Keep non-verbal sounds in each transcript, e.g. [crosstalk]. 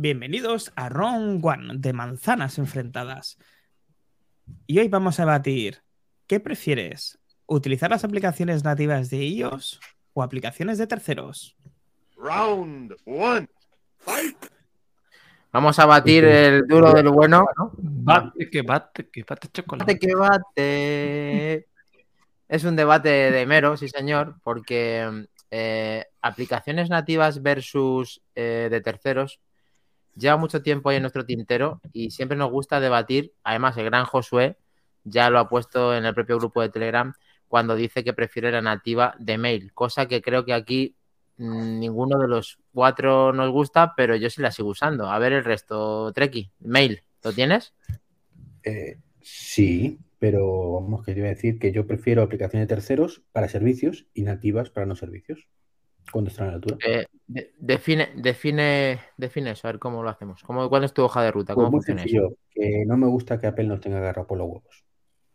Bienvenidos a Round One de Manzanas Enfrentadas. Y hoy vamos a debatir, ¿qué prefieres? ¿Utilizar las aplicaciones nativas de iOS o aplicaciones de terceros? Round one. Fight. Vamos a batir el duro del bueno. Bate, que bate, que bate chocolate. Bate que bate. Es un debate de mero, sí señor, porque eh, aplicaciones nativas versus eh, de terceros lleva mucho tiempo ahí en nuestro tintero y siempre nos gusta debatir. Además, el gran Josué ya lo ha puesto en el propio grupo de Telegram cuando dice que prefiere la nativa de mail, cosa que creo que aquí mm, ninguno de los cuatro nos gusta, pero yo sí la sigo usando. A ver el resto, Treki, mail, ¿lo tienes? Eh, sí, pero vamos, que yo iba a decir que yo prefiero aplicaciones de terceros para servicios y nativas para no servicios cuando están a la altura. Eh, de- define, define, define eso, a ver cómo lo hacemos. ¿Cómo, ¿Cuál es tu hoja de ruta? Pues ¿Cómo muy funciona eso? sencillo, que no me gusta que Apple nos tenga agarrado por los huevos.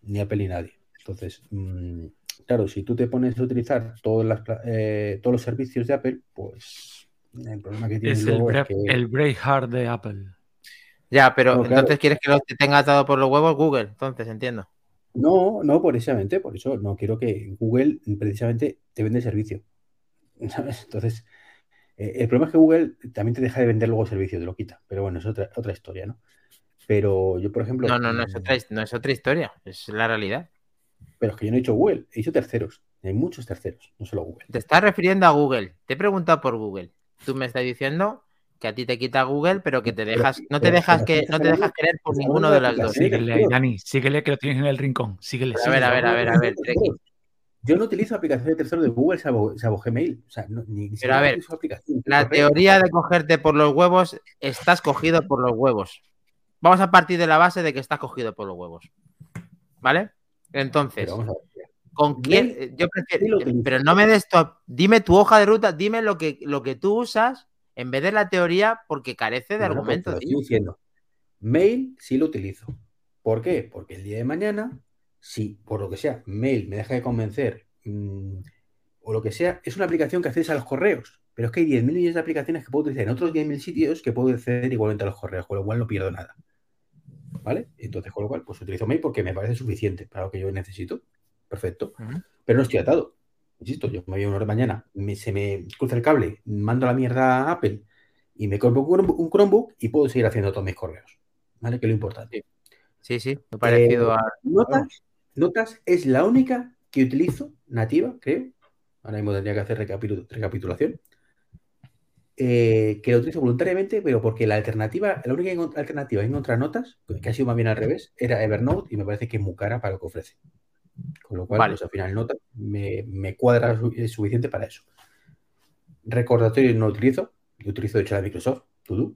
Ni Apple ni nadie. Entonces, mm, claro, si tú te pones a utilizar todas las pla- eh, todos los servicios de Apple, pues el problema que tienes Es el, es que el Braveheart de Apple. Ya, pero No, claro. entonces quieres que lo te tenga atado por los huevos Google, entonces entiendo. no, no precisamente, por eso no quiero que Google precisamente te vende servicio. ¿Sabes? Entonces, eh, el problema es que Google también te deja de vender luego servicio, te lo quita. Pero bueno, es otra, otra historia, ¿no? Pero yo, por ejemplo. No, no, no es mm, otra, no es otra historia, es la realidad. Pero es que yo no he dicho Google, he dicho terceros. Hay muchos terceros, no solo Google. Te estás refiriendo a Google. Te he preguntado por Google. Tú me estás diciendo que a ti te quita Google, pero que te Pero- dejas, no te pero- dejas pero que, no te dejas querer por ninguno de las dos. Síguele ahí, Dani. Síguele que lo tienes en el rincón. Síguele, A ver, a síguele. ver, a ver, a ver, Treki. Yo no utilizo aplicaciones de terceros de Google salvo, salvo Gmail. O sea, no, ni, ni siquiera a ver. La teoría de cogerte por los huevos, estás cogido por los huevos. Vamos a partir de la base de que estás cogido por los huevos. ¿Vale? Entonces, Pero vamos a ver. ¿con quién? Mail, Yo prefiero. Pero no me des tu. Dime tu hoja de ruta, dime lo que, lo que tú usas en vez de la teoría, porque carece de Bueno, argumento. te lo tío. estoy diciendo. Mail sí lo utilizo. ¿Por qué? Porque el día de mañana, si por lo que sea, Mail me deja de convencer mm, o lo que sea, es una aplicación que accedes a los correos. Pero es que hay 10.000 millones de aplicaciones que puedo utilizar en otros 10.000 sitios que puedo acceder igualmente a los correos, con lo cual no pierdo nada. ¿Vale? Entonces, con lo cual, pues utilizo Mail porque me parece suficiente para lo que yo necesito. Perfecto. Pero no estoy atado. Insisto, yo me voy a una hora de mañana, me- se me cruza el cable, mando la mierda a Apple y me compro un Chromebook- y puedo seguir haciendo todos mis correos. ¿Vale? Que es lo importante. Sí, sí, parecido Eh, a. Notas, Notas es la única que utilizo, nativa, creo. Ahora mismo tendría que hacer recapitu- recapitulación. Eh, que la utilizo voluntariamente, pero porque la alternativa, la única alternativa que encontrar notas, que ha sido más bien al revés, era Evernote y me parece que es muy cara para lo que ofrece. Con lo cual, Vale. pues al final Notas me, me cuadra su- suficiente para eso. Recordatorio no utilizo, yo utilizo de hecho la de Microsoft, To-Do.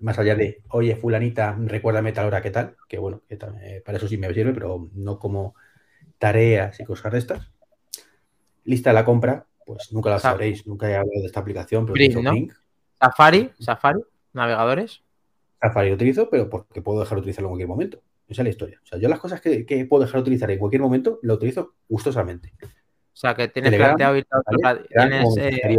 Más allá de, oye, fulanita, recuérdame tal hora, ¿qué tal? Que bueno, que eh, para eso sí me sirve, pero no como tareas y cosas de estas. Lista de la compra, pues nunca la Sa- sabréis, nunca he hablado de esta aplicación, pero. Safari, Safari, navegadores. Safari lo utilizo, pero porque puedo dejar de utilizarlo en cualquier momento. Esa es la historia. O sea, yo las cosas que, que puedo dejar de utilizar en cualquier momento, lo utilizo gustosamente. O sea, que tienes Telegram, planteado ir a otra ¿vale? tienes, eh,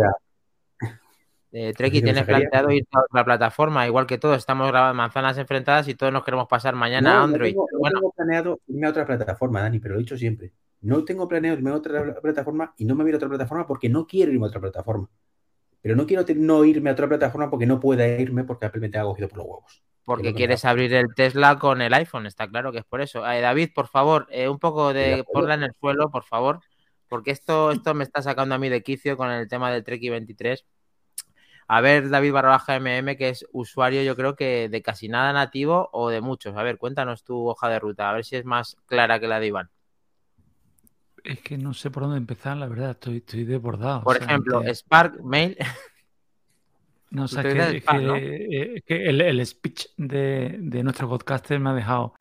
Eh, Treki, tienes planteado ir a otra plataforma, igual que todos, estamos grabando manzanas enfrentadas y todos nos queremos pasar mañana No, a no Android. tengo, no bueno, tengo planeado irme a otra plataforma, Dani, pero lo he dicho siempre. No tengo planeado irme a otra plataforma y no me voy a otra plataforma porque no quiero irme a otra plataforma. Pero no quiero no irme a otra plataforma porque no pueda irme porque Apple me tenga cogido por los huevos. porque quieres abrir el Tesla con el iPhone, está claro que es por eso. Eh, David, por favor, eh, un poco De ponla en el suelo, por favor, porque esto, esto me está sacando a mí de quicio con el tema del Treki 23. A ver, David Barbaja MM, que es usuario, yo creo que de casi nada nativo o de muchos. A ver, cuéntanos tu hoja de ruta, a ver si es más clara que la de Iván. Es que no sé por dónde empezar, la verdad. Estoy, estoy desbordado. Por o sea, ejemplo, que- Spark Mail. [laughs] No, o sea, ustedes que, eh, es que el, el speech de, de nuestro podcaster me ha dejado.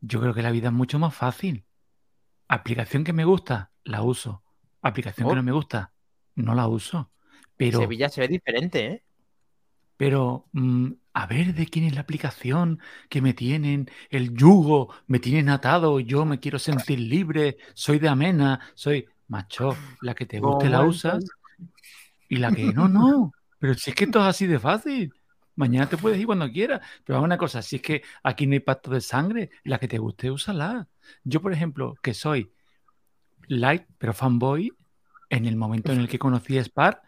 Yo creo que la vida es mucho más fácil. Aplicación que me gusta, la uso. Aplicación Oh. que no me gusta, no la uso. Pero, Sevilla se ve diferente, ¿eh? pero mm, a ver de quién es la aplicación que me tienen el yugo, me tienen atado, yo me quiero sentir libre, soy de amena, soy macho, la que te guste la usas y la que no, no. Pero si es que esto es así de fácil. Mañana te puedes ir cuando quieras. Pero vamos a una cosa, si es que aquí no hay pacto de sangre, la que te guste, úsala. Yo, por ejemplo, que soy light, pero fanboy, en el momento en el que conocí a Spar,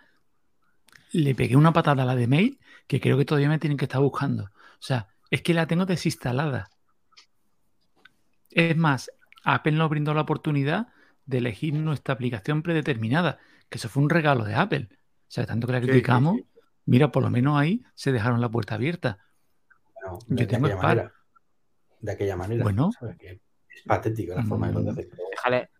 le pegué una patada a la de mail que creo que todavía me tienen que estar buscando. O sea, es que la tengo desinstalada. Es más, Apple nos brindó la oportunidad de elegir nuestra aplicación predeterminada, que eso fue un regalo de Apple. O sea, tanto que la Sí, sí, criticamos, sí. mira, por lo menos ahí se dejaron la puerta abierta. Bueno, Yo de, de tengo aquella Spar. manera. De aquella manera. Bueno. es patética la forma de Mm. hacer. pero- Déjale,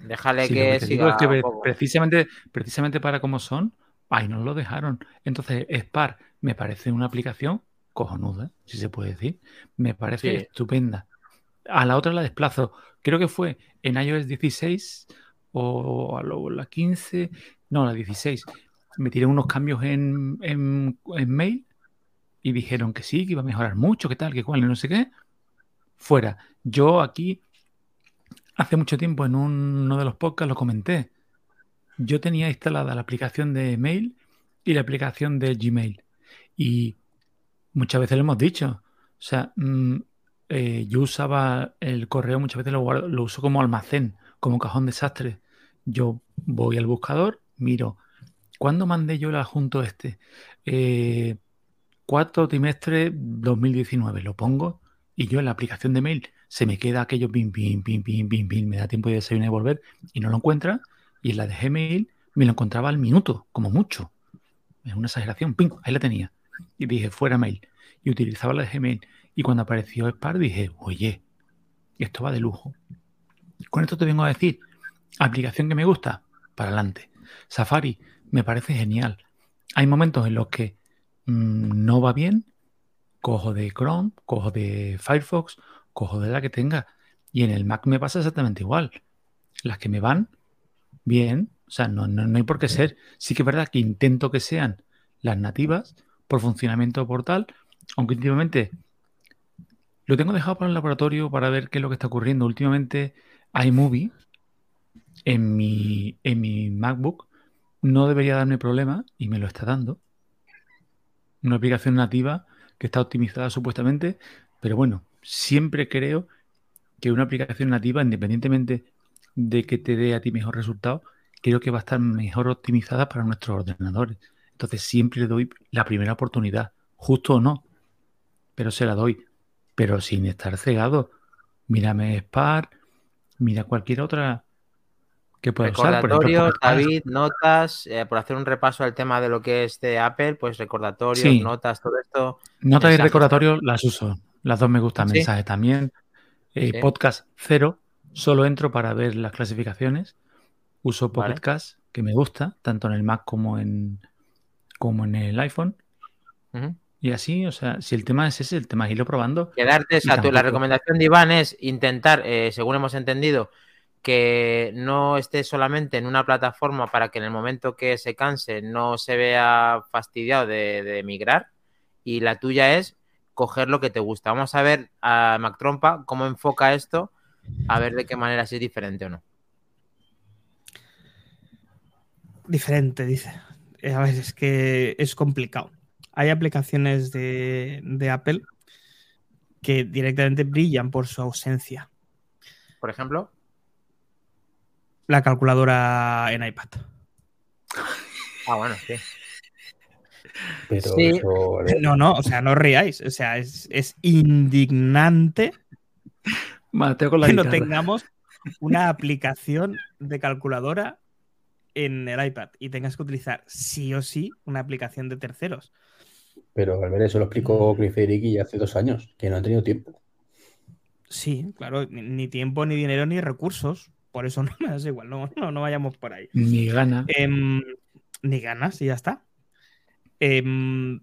déjale que que te digo siga es que un pre- poco. precisamente, precisamente para cómo son, ahí nos lo dejaron. Entonces, Spar me parece una aplicación cojonuda, si se puede decir. Me parece Sí. estupenda. A la otra la desplazo. Creo que fue en iOS 16 o a lo- la 15, no, la 16. Me tiré unos cambios en, en, en mail y dijeron que sí, que iba a mejorar mucho, que tal, que cual, y no sé qué. Fuera. Yo aquí, hace mucho tiempo, en un- uno de los podcasts lo comenté. Yo tenía instalada la aplicación de mail y la aplicación de Gmail. Y muchas veces lo hemos dicho. O sea, mm, eh, yo usaba el correo, muchas veces lo, guardo- uso como almacén, como cajón desastre. Yo voy al buscador, miro, ¿cuándo mandé yo el adjunto este? Eh, cuarto trimestre 2019, lo pongo y yo en la aplicación de mail se me queda aquello pim, pim, pim, pim, pim, pim, me da tiempo de desayunar y volver y no lo encuentra. Y en la de Gmail me lo encontraba al minuto, como mucho. Es una exageración, pim, ahí la tenía. Y dije, fuera mail. Y utilizaba la de Gmail. Y cuando apareció Spar dije, oye, esto va de lujo. Con esto te vengo a decir, aplicación que me gusta, para adelante. Safari me parece genial. Hay momentos en los que mm, no va bien, cojo de Chrome, cojo de Firefox, cojo de la que tenga. Y en el Mac me pasa exactamente igual. Las que me van, bien. O sea, no, no, no hay por qué ser. Sí que es verdad que intento que sean las nativas por funcionamiento portal, aunque últimamente lo tengo dejado para el laboratorio para ver qué es lo que está ocurriendo. Últimamente iMovie en mi, en mi MacBook no debería darme problema y me lo está dando. Una aplicación nativa que está optimizada supuestamente, pero bueno, siempre creo que una aplicación nativa, independientemente de que te dé a ti mejor resultado, creo que va a estar mejor optimizada para nuestros ordenadores. Entonces siempre le doy la primera oportunidad, justo o no, pero se la doy, pero sin estar cegado. Mírame Spar, mira cualquier otra que pueda usar. Por ejemplo. David, notas, eh, por hacer un repaso al tema de lo que es de Apple, pues recordatorios, Sí. notas, todo esto. Notas y recordatorios las uso. Las dos me gustan. ¿Sí? Mensajes también. Eh, Sí. Podcast cero. Solo entro para ver las clasificaciones. Uso Pocket Vale. Cast, que me gusta, tanto en el Mac como en, como en el iPhone. Y así, o sea, si el tema es ese, el tema es irlo probando. Quedarte, la recomendación de Iván es intentar, eh, según hemos entendido, que no esté solamente en una plataforma para que en el momento que se canse no se vea fastidiado de, de migrar. Y la tuya es coger lo que te gusta. Vamos a ver a Mac Trompa cómo enfoca esto, a ver de qué manera si es diferente o no. Diferente, dice. Eh, A ver, es que es complicado. Hay aplicaciones de, de Apple que directamente brillan por su ausencia. Por ejemplo, La calculadora en iPad. ah, bueno, sí. Pero Sí. eso, No, no, o sea, no os riáis. O sea, es, es indignante Mateo con la que no tengamos una aplicación de calculadora en el iPad y tengas que utilizar sí o sí una aplicación de terceros. pero al ver eso lo explicó Chris Federici hace dos años, que no han tenido tiempo. Sí, claro, ni, tiempo, ni dinero, ni recursos. Por eso [laughs] no me das igual, no, no, no vayamos por ahí. Ni gana. Em, ni ganas y ya está. Em,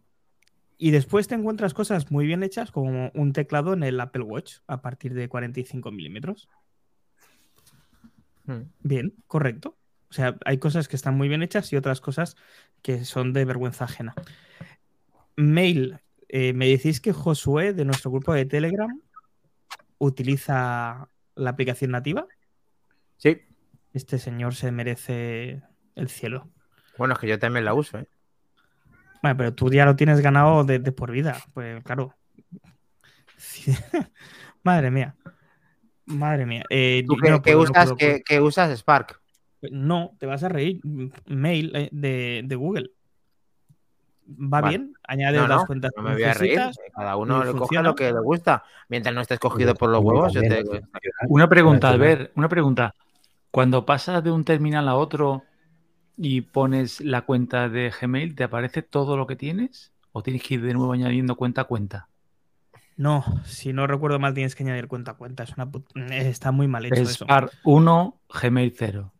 y después te encuentras cosas muy bien hechas, como un teclado en el Apple Watch a partir de 45 milímetros. Hmm. Bien, correcto. O sea, hay cosas que están muy bien hechas y otras cosas que son de vergüenza ajena. Mail, eh, me decís que Josué de nuestro grupo de Telegram utiliza la aplicación nativa. Sí. Este señor se merece el cielo. Bueno, es que yo también la uso, ¿eh? Bueno, pero tú ya lo tienes ganado de, de por vida. Pues claro. Sí. [laughs] Madre mía. Madre mía. Eh, ¿Tú yo qué, no puedo, usas, puedo, qué- qué usas Spark? puedo. No, te vas a reír. Mail eh, de, de Google. ¿Va Vale. bien? Añade No, las no, cuentas no que me voy a reír. Cada uno le coge lo que le gusta. Mientras no estés cogido por los huevos, yo te... Una pregunta, Albert, una pregunta. Cuando pasas de un terminal a otro y pones la cuenta de Gmail, ¿te aparece todo lo que tienes? ¿O tienes que ir de nuevo añadiendo cuenta a cuenta? No, si no recuerdo mal, tienes que añadir cuenta a cuenta. Es una put- Está muy mal hecho eso. Spark 1, Gmail 0.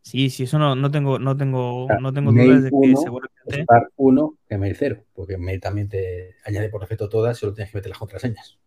Sí, sí, eso no, no tengo, no tengo, sea, no tengo dudas de que uno, seguramente. Spark 1, Gmail 0, porque Mail también te añade por defecto todas, solo tienes que meter las contraseñas.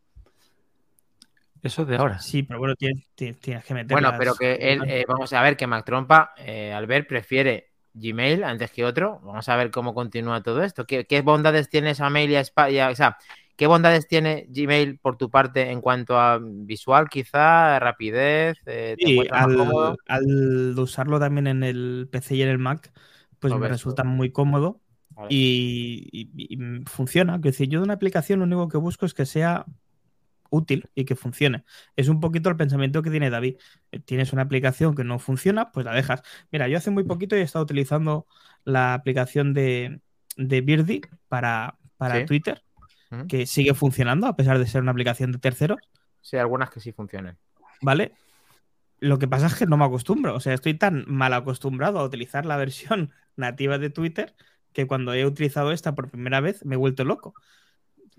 Eso es de ahora. Sí, pero bueno, tienes, que meter. Bueno, pero que él, eh, vamos a ver que Mac Trompa, eh, Albert, prefiere Gmail antes que otro. Vamos a ver cómo continúa todo esto. ¿Qué, qué bondades tiene esa mail y a Spa- y a- o sea, ¿qué bondades tiene Gmail por tu parte en cuanto a visual, quizá, rapidez? eh, ¿te Sí, al, al usarlo también en el PC y en el Mac, pues me resulta todo. muy cómodo Vale. y, y- y funciona. Es decir, yo de una aplicación lo único que busco es que sea útil y que funcione. Es un poquito el pensamiento que tiene David. Eh, Tienes una aplicación que no funciona, pues la dejas. Mira, yo hace muy poquito he estado utilizando la aplicación de, de Birdie para, para Sí. Twitter, Ujú. que sigue funcionando a pesar de ser una aplicación de terceros. Sí, algunas que sí funcionan. ¿vale? Lo que pasa es que no me acostumbro, o sea, estoy tan mal acostumbrado a utilizar la versión [laughs] nativa de Twitter que cuando he utilizado esta por primera vez me he vuelto loco.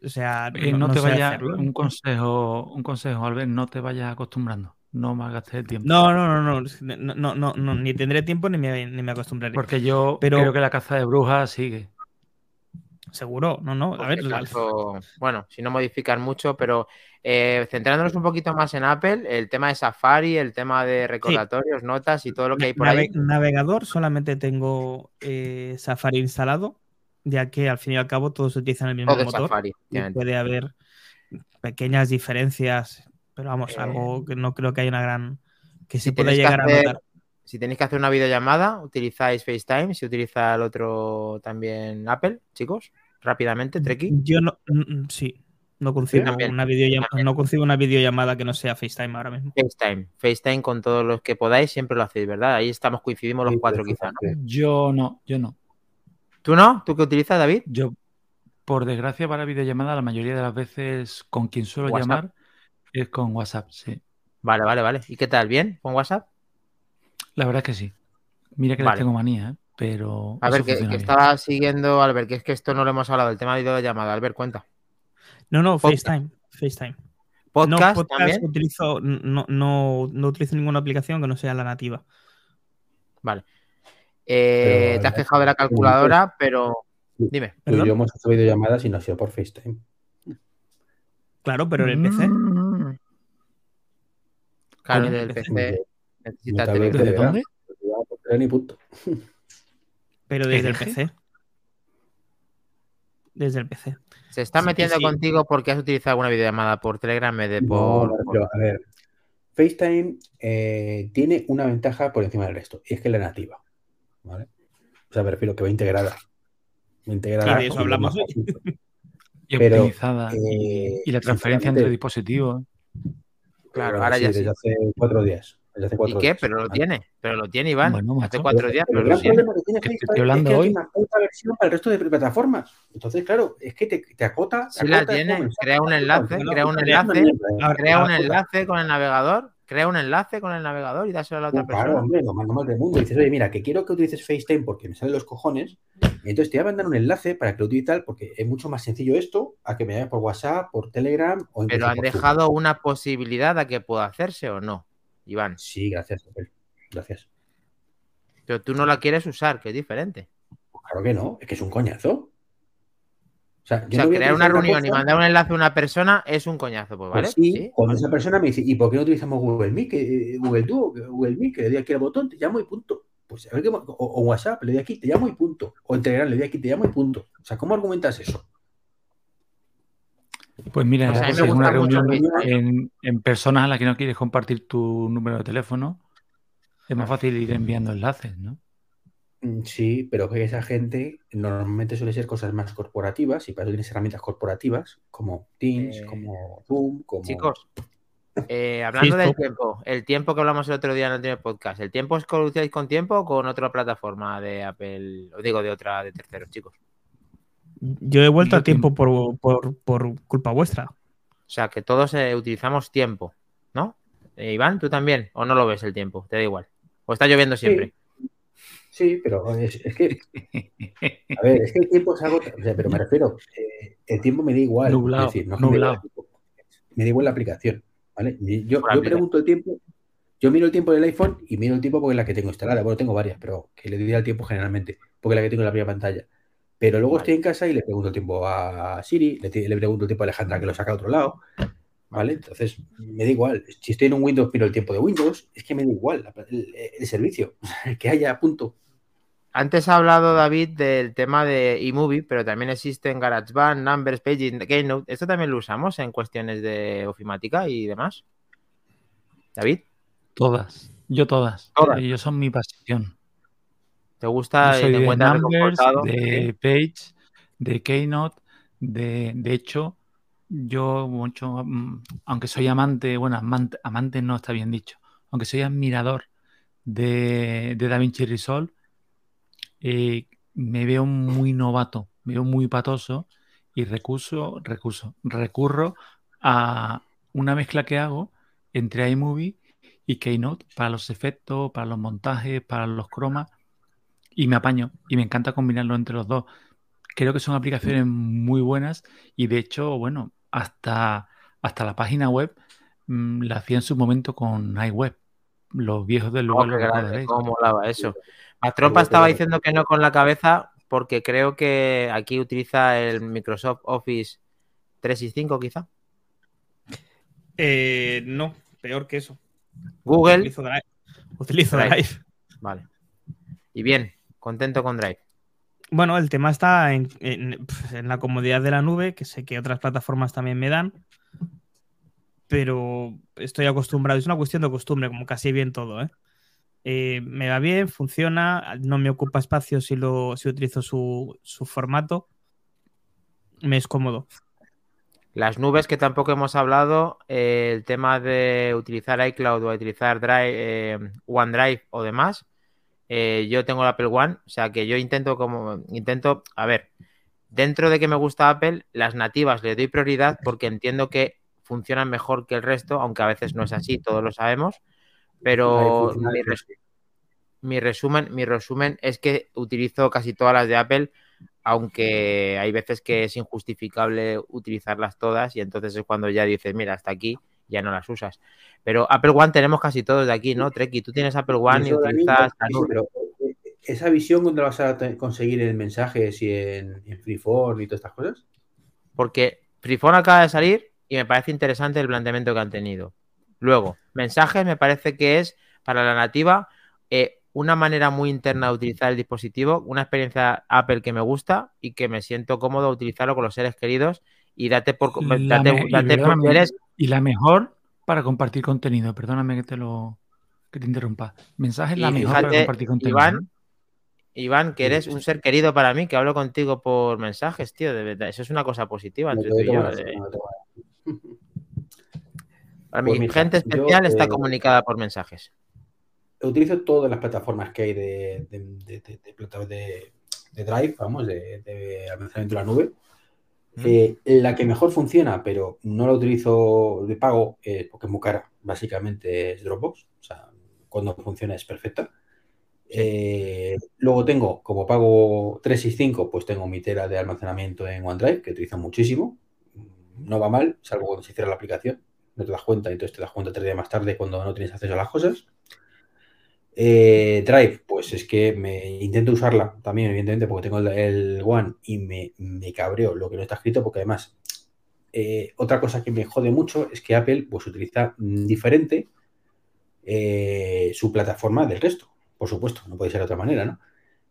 O sea, eh, no, no, ¿eh? un consejo, un consejo, Albert, no te vayas acostumbrando. No malgastes el tiempo. No, no, no, no, no, ni tendré tiempo ni me, ni me acostumbraré. Porque yo creo que la caza de brujas sigue. Seguro, no, no. A pues ver, bueno, si no modificar mucho, pero eh, centrándonos un poquito más en Apple, el tema de Safari, el tema de recordatorios, notas y todo lo que hay por ahí. Navegador, solamente tengo Safari instalado ya que al fin y al cabo todos utilizan el mismo Todo motor. Safari. y efectivamente. puede haber pequeñas diferencias, pero vamos, Eh, algo que no creo que haya una gran que si se pueda tenéis que llegar hacer- a notar. Si tenéis que hacer una videollamada, utilizáis FaceTime. Si utiliza el otro también Apple, chicos, rápidamente, Treki. Yo no, mm, mm, sí, no concibo también, una videollamada, no concibo una videollamada que no sea FaceTime ahora mismo. FaceTime. FaceTime con todos los que podáis, siempre lo hacéis, ¿verdad? Ahí estamos, coincidimos los Sí, cuatro sí, quizá, ¿no? Yo no, yo no. ¿Tú no? ¿Tú qué utilizas, David? Yo, por desgracia, para videollamada, la mayoría de las veces con quien suelo WhatsApp. llamar es con WhatsApp, sí. Vale, vale, vale. ¿Y qué tal? ¿Bien? ¿Con WhatsApp? La verdad es que sí. Mira que Vale. les tengo manía, ¿eh? pero. A ver, que, estaba siguiendo, Albert, que es que esto no lo hemos hablado, el tema de videollamada. Albert, cuenta. No, no, Podcast. FaceTime, FaceTime. Podcast, no, podcast también. utilizo, no, no, no utilizo ninguna aplicación que no sea la nativa. Vale. Eh, Pero, te has quejado de la calculadora, pero dime. Tú y ¿Perdón? yo hemos hecho videollamadas y no ha sido por FaceTime. Claro, pero en el PC. Claro, ¿Cómo? el PC necesita tener- vez ¿Desde Telegram. dónde? Y punto. Pero desde el. PC. Desde el PC. Se está Sí, metiendo sí. contigo porque has utilizado alguna videollamada por Telegram en vez de No, por. refiero, a ver, FaceTime eh, tiene una ventaja por encima del resto, y es que es la nativa. ¿Vale? O sea, me refiero que va integrada. Va integrada de eso y lo hablamos hoy. [laughs] Y Pero, optimizada. y- eh, y, la transferencia entre dispositivos. Claro, ahora sí, ya desde sí. hace cuatro días. Desde hace ¿Y cuatro qué? días, Pero lo ¿vale? tiene. Pero lo tiene, Iván. Bueno, Hace cuatro días, Pero pero lo tiene. que tiene estoy hablando es que hoy. hay una versión para el resto de plataformas. Entonces, claro, es que te, te acota. te Sí la acota, es tiene, crea un enlace, crea un enlace, Crea un enlace con el navegador. Crea un enlace con el navegador y dáselo a la otra Claro, persona. hombre, lo más normal del mundo. Dices, oye, mira, que quiero que utilices FaceTime porque me salen los cojones. Entonces te voy a mandar un enlace para que lo utilices tal, porque es mucho más sencillo esto a que me vayas por WhatsApp, por Telegram o Pero han dejado una posibilidad a que pueda hacerse o no, Iván. Sí, gracias. Gracias. Pero tú no la quieres usar, que es diferente. Pues claro que no, es que es un coñazo. O sea, O yo sea, no crear una reunión y cosa- mandar un enlace a una persona es un coñazo, pues, Pues ¿vale? sí, Sí. cuando esa persona me dice, ¿y por qué no utilizamos Google Meet? Que, eh, Google Duo, Google Meet, que le doy aquí al botón, te llamo y punto. Pues a ver qué, o, o WhatsApp, le doy aquí, te llamo y punto. O en Telegram, le doy aquí, te llamo y punto. O sea, ¿cómo argumentas eso? Pues mira, Pues a mí me si es una reunión en, en personas a las que no quieres compartir tu número de teléfono, es más fácil ir enviando enlaces, ¿no? Mm, Sí, pero que esa gente normalmente suele ser cosas más corporativas y para eso tienes herramientas corporativas como Teams, Eh, como Zoom, como... Chicos, eh, hablando Sí, del tiempo, el tiempo que hablamos el otro día en el anterior podcast, ¿el tiempo es que con tiempo o con otra plataforma de Apple? Os digo, de otra, de terceros, chicos. Yo he vuelto Yo a tiempo por, por, por culpa vuestra. O sea, que todos eh, utilizamos tiempo, ¿no? Eh, Iván, ¿tú también? ¿O no lo ves el tiempo? ¿Te da igual? ¿O está lloviendo siempre? Sí, pero es, es que, a ver, es que el tiempo es algo, o sea, pero me refiero, eh, el tiempo me da igual, Nublado, es decir, no nublado. me da igual la aplicación, ¿vale? Yo, yo pregunto el tiempo, yo miro el tiempo del iPhone y miro el tiempo porque es la que tengo instalada, bueno, tengo varias, pero que le doy al tiempo generalmente, porque es la que tengo en la primera pantalla. Pero luego Vale. estoy en casa y le pregunto el tiempo a Siri, le, le pregunto el tiempo a Alejandra que lo saca a otro lado, ¿vale? Entonces, me da igual. Si estoy en un Windows, miro el tiempo de Windows, es que me da igual el, el servicio, [laughs] que haya, punto. Antes ha hablado David del tema de eMovie, pero también existen GarageBand, Numbers, Paging, Keynote. ¿Esto también lo usamos en cuestiones de ofimática y demás? David, Todas. Yo todas. Todas. Ellos son mi pasión. ¿te gusta Yo soy te de Numbers, de. Page, de Keynote, de, de hecho, yo mucho, mm, aunque soy amante, bueno, amante, amante no está bien dicho, aunque soy admirador de, de DaVinci Resolve, eh, me veo muy novato, me veo muy patoso y recurso, recurso, recurro a una mezcla que hago entre iMovie y Keynote para los efectos, para los montajes, para los cromas y me apaño y me encanta combinarlo entre los dos. Creo que son aplicaciones muy buenas y de hecho, bueno, hasta, hasta la página web mm, la hacía en su momento con iWeb. Los viejos del Oh, lugar qué lo grande, recordaréis. cómo molaba eso. Mastrompa Qué estaba diciendo que no con la cabeza porque creo que aquí utiliza el Microsoft Office 365 quizá. Eh, no, peor que eso. Google, Utilizo Drive. Utilizo Drive. Drive. vale. Y bien, contento con Drive. Bueno, el tema está en, en- en la comodidad de la nube, que sé que otras plataformas también me dan, pero estoy acostumbrado. Es una cuestión de costumbre, como casi bien todo, ¿eh? Eh, me va bien, funciona, no me ocupa espacio si, lo, si utilizo su, su formato. Me es cómodo. Las nubes que tampoco hemos hablado, eh, el tema de utilizar iCloud o utilizar Drive, eh, OneDrive o demás. yo tengo el Apple One, o sea que yo intento como intento, a ver, dentro de que me gusta Apple, las nativas le doy prioridad porque entiendo que funcionan mejor que el resto, aunque a veces no es así, todos lo sabemos. Pero mi, res- resumen, mi resumen es que utilizo casi todas las de Apple, aunque hay veces que es injustificable utilizarlas todas y entonces es cuando ya dices, mira, hasta aquí ya no las usas. Pero Apple One tenemos casi todos de aquí, ¿no? Treki, tú tienes Apple One y utilizas eh, ¿Esa visión dónde la vas a conseguir en mensajes y en, en Freeform y todas estas cosas? Porque Freeform acaba de salir y me parece interesante el planteamiento que han tenido. Luego, mensajes me parece que es para la nativa eh, una manera muy interna de utilizar el dispositivo, una experiencia Apple que me gusta y que me siento cómodo utilizarlo con los seres queridos y date por La date, me- y por eres Y la mejor para compartir contenido. Perdóname que te lo que te interrumpa. Mensaje es la mejor para compartir contenido. Iván. Iván, que eres un ser querido para mí, que hablo contigo por mensajes, tío, de verdad. Eso es una cosa positiva entre tú y yo. tomas, eh. no te tomas. Para mí, Pues mira, gente yo, especial está eh, comunicada por mensajes. Utilizo todas las plataformas que hay de, de, de- Drive, vamos, de, almacenamiento de la nube. Eh, la que mejor funciona, pero no la utilizo de pago, eh, porque es muy cara, básicamente es Dropbox. O sea, cuando funciona es perfecta. Eh, luego tengo, como pago 365, pues tengo mi tera de almacenamiento en OneDrive, que utilizo muchísimo. No va mal, salvo cuando se cierra la aplicación. No te das cuenta, entonces te das cuenta tres días más tarde cuando no tienes acceso a las cosas. Eh, Drive, pues es que me intento usarla también, evidentemente, porque tengo el, One y me, me cabreo lo que no está escrito, porque además, eh, otra cosa que me jode mucho es que Apple pues utiliza diferente eh, su plataforma del resto. Por supuesto, no puede ser de otra manera, ¿no?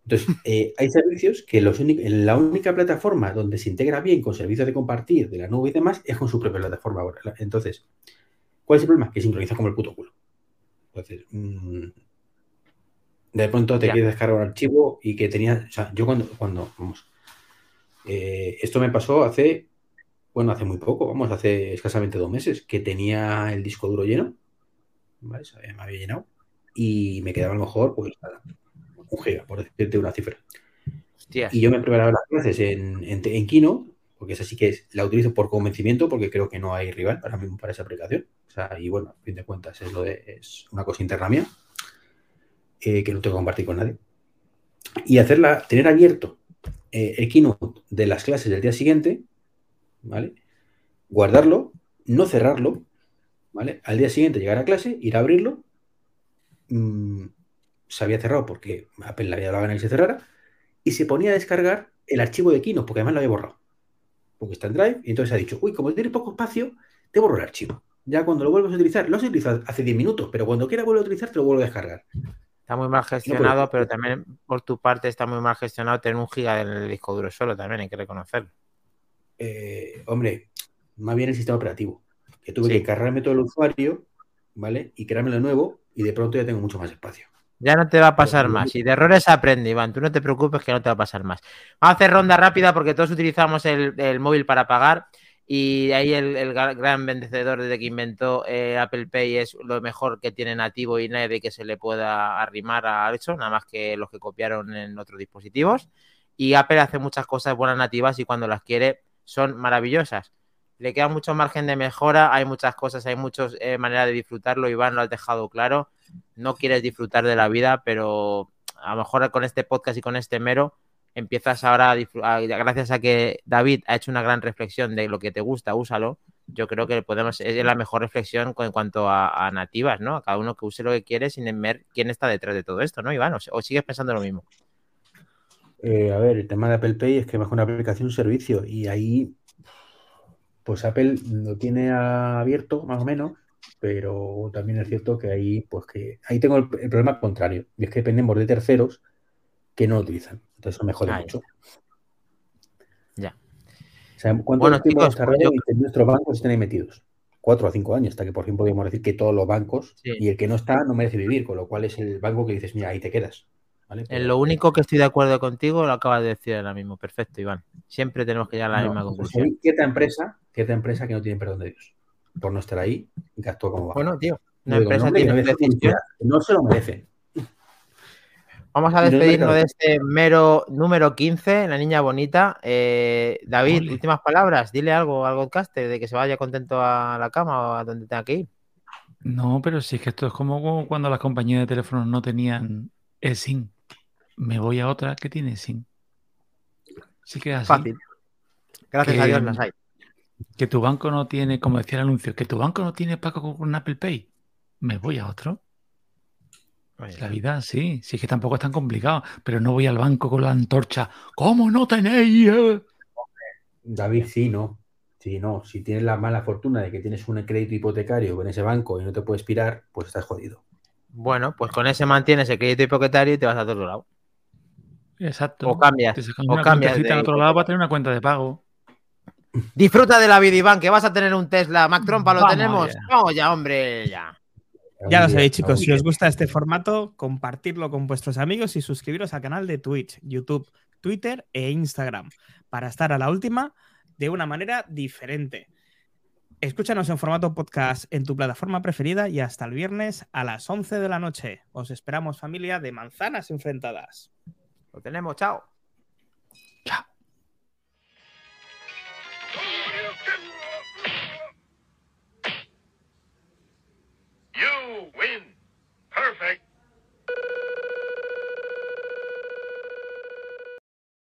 Entonces, eh, hay servicios que los únic- la única plataforma donde se integra bien con servicios de compartir de la nube y demás es con su propia plataforma ahora. Entonces, ¿cuál es el problema? Que sincroniza como el puto culo. Entonces, mm, De pronto te Ya. quieres descargar un archivo y que tenía. O sea, yo cuando. cuando vamos. eh, esto me pasó hace. Bueno, hace muy poco, vamos, hace escasamente dos meses, que tenía el disco duro lleno. ¿Vale? Me había llenado. Y me quedaba a lo mejor, pues, nada, un giga, por decirte una cifra. Hostias. Y yo me preparaba las clases en, en, en Kino, porque esa sí que es- la utilizo por convencimiento, porque creo que no hay rival para mí para esa aplicación. O sea, y bueno, a fin de cuentas es, lo de, es una cosa interna mía, eh, que no tengo que compartir con nadie. Y hacerla, tener abierto eh, el Keynote de las clases del día siguiente, ¿vale? Guardarlo, no cerrarlo, ¿vale? Al día siguiente llegar a clase, ir a abrirlo. mm, se había cerrado porque Apple le había dado la gana que se cerrara y se ponía a descargar el archivo de Keynote, porque además lo había borrado. Porque está en Drive, y entonces ha dicho, uy, como tiene poco espacio, te borro el archivo. Ya cuando lo vuelves a utilizar, lo has utilizado hace 10 minutos, pero cuando quiera volver a utilizar, te lo vuelvo a descargar. Está muy mal gestionado, pero también por tu parte está muy mal gestionado tener un giga en el disco duro solo, también hay que reconocerlo. Eh, hombre, más bien el sistema operativo. Que tuve Sí. que cargarme todo el usuario, ¿vale? Y creármelo de nuevo, y de pronto ya tengo mucho más espacio. Ya no te va a pasar más. Y de errores aprende, Iván. Tú no te preocupes que no te va a pasar más. Vamos a hacer ronda rápida porque todos utilizamos el, el móvil para pagar. Y ahí el, el gra- gran vencedor desde que inventó eh, Apple Pay es lo mejor que tiene nativo y nadie que se le pueda arrimar a eso, nada más que los que copiaron en otros dispositivos. Y Apple hace muchas cosas buenas nativas y cuando las quiere son maravillosas. Le queda mucho margen de mejora, hay muchas cosas, hay muchas eh, maneras de disfrutarlo. Iván lo has dejado claro. No quieres disfrutar de la vida, pero a lo mejor con este podcast y con este mero empiezas ahora a, disfr- a- gracias a que David ha hecho una gran reflexión de lo que te gusta, úsalo. Yo creo que podemos, es la mejor reflexión en cuanto a, nativas, ¿no? A cada uno que use lo que quiere sin ver quién está detrás de todo esto, ¿no, Iván? ¿O, sigues pensando lo mismo? Eh, a ver, el tema de Apple Pay es que bajo una aplicación un servicio y ahí, pues Apple lo tiene abierto más o menos, pero también es cierto que ahí, pues que ahí tengo el, el problema contrario, y es que dependemos de terceros que no lo utilizan. Entonces eso me jode Ah, ya. mucho. Ya. O sea, ¿cuánto Bueno, tiempo chicos, desarrollo pues yo- que nuestros bancos estén ahí metidos? Cuatro o cinco años, hasta que por fin podríamos decir que todos los bancos Sí. y el que no está no merece vivir, con lo cual es el banco que dices, mira, ahí te quedas. ¿vale? En Pero- lo único que estoy de acuerdo contigo lo acabas de decir ahora mismo. Perfecto, Iván. Siempre tenemos que llegar a la No, misma conclusión. hay cierta empresa, cierta empresa que no tiene perdón de Dios por no estar ahí y que actúa como va. Bueno, tío, una No digo, empresa no, tiene merece decisión. no se lo merecen. Vamos a despedirnos de este mero número 15, la niña bonita. Eh, David, Ole. últimas palabras. Dile algo al podcaster de que se vaya contento a la cama o a donde tenga que ir. No, pero sí es que esto es como cuando las compañías de teléfonos no tenían eSIM. Me voy a otra que tiene eSIM. Sí que es así. Fácil. Gracias Que- a Dios las hay. Que tu banco no tiene, como decía el anuncio, que tu banco no tiene pago con Apple Pay. Me voy a otro. La vida, sí. Sí es que tampoco es tan complicado. Pero no voy al banco con la antorcha. ¿Cómo no tenéis? eh?". David, sí, no. Sí, no. Si tienes la mala fortuna de que tienes un crédito hipotecario con ese banco y no te puedes pirar, pues estás jodido. Bueno, pues con ese mantienes el crédito hipotecario y te vas a otro lado. Exacto. O cambias, Te o cambias de en otro lado para tener una cuenta de pago. Disfruta de la vida, Iván, que vas a tener un Tesla. Mac Trompa, ¿lo Vamos tenemos? ya. Vamos ya, hombre, ya. Ya lo sabéis, chicos. Si os gusta este formato, compartirlo con vuestros amigos y suscribiros al canal de Twitch, YouTube, Twitter e Instagram para estar a la última de una manera diferente. Escúchanos en formato podcast en tu plataforma preferida y hasta el viernes a las 11 de la noche. Os esperamos, familia de manzanas enfrentadas. Lo tenemos, chao.